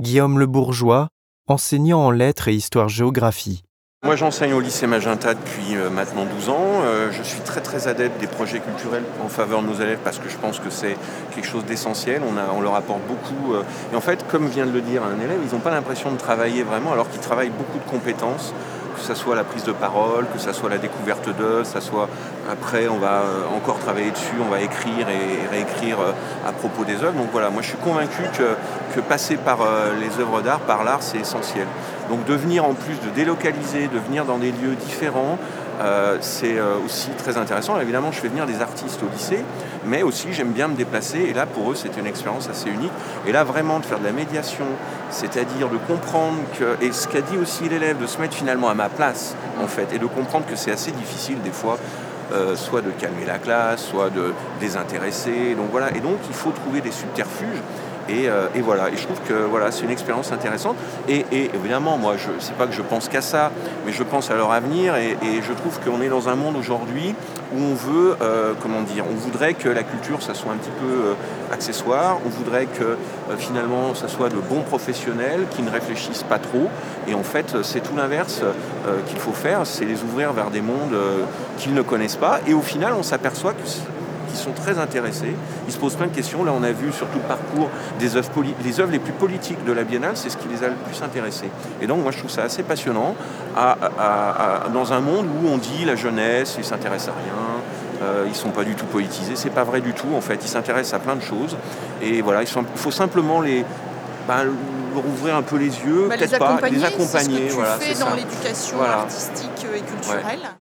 Guillaume Le Bourgeois, enseignant en lettres et histoire-géographie. Moi j'enseigne au lycée Magenta depuis euh, maintenant 12 ans. Euh, je suis très très adepte des projets culturels en faveur de nos élèves parce que je pense que c'est quelque chose d'essentiel. On, on leur apporte beaucoup. Euh, et en fait, comme vient de le dire un élève, ils n'ont pas l'impression de travailler vraiment alors qu'ils travaillent beaucoup de compétences que ce soit la prise de parole, que ce soit la découverte d'œuvres, que ce soit après on va encore travailler dessus, on va écrire et réécrire à propos des œuvres. Donc voilà, moi je suis convaincu que, passer par les œuvres d'art, par l'art, c'est essentiel. Donc de venir en plus de délocaliser, de venir dans des lieux différents, euh, c'est euh, aussi très intéressant. Évidemment, je fais venir des artistes au lycée, mais aussi j'aime bien me déplacer. Et là, pour eux, c'était une expérience assez unique. Et là, vraiment, de faire de la médiation, c'est-à-dire de comprendre que, et ce qu'a dit aussi l'élève, de se mettre finalement à ma place, en fait, et de comprendre que c'est assez difficile des fois. Euh, soit de calmer la classe, soit de désintéresser. Donc voilà. Et donc il faut trouver des subterfuges. Euh, et, voilà, et je trouve que voilà, c'est une expérience intéressante. Et, évidemment, moi, je sais pas que je pense qu'à ça, mais je pense à leur avenir. Et, je trouve qu'on est dans un monde aujourd'hui où on veut, euh, comment dire, on voudrait que la culture, ça soit un petit peu euh, accessoire. On voudrait que finalement, ça soit de bons professionnels qui ne réfléchissent pas trop. Et en fait, c'est tout l'inverse qu'il faut faire, c'est les ouvrir vers des mondes qu'ils ne connaissent pas. Et au final, on s'aperçoit que sont très intéressés. Ils se posent plein de questions. Là, on a vu sur tout le parcours des œuvres, les œuvres les plus politiques de la Biennale, c'est ce qui les a le plus intéressés. Et donc, moi, je trouve ça assez passionnant dans un monde où on dit la jeunesse, ils s'intéressent à rien. Euh, ils ne sont pas du tout politisés, c'est pas vrai du tout en fait, ils s'intéressent à plein de choses et voilà, il faut simplement les, ben, leur ouvrir un peu les yeux, bah, peut-être pas, les accompagner. C'est ce que tu voilà, fais dans l'éducation artistique et culturelle.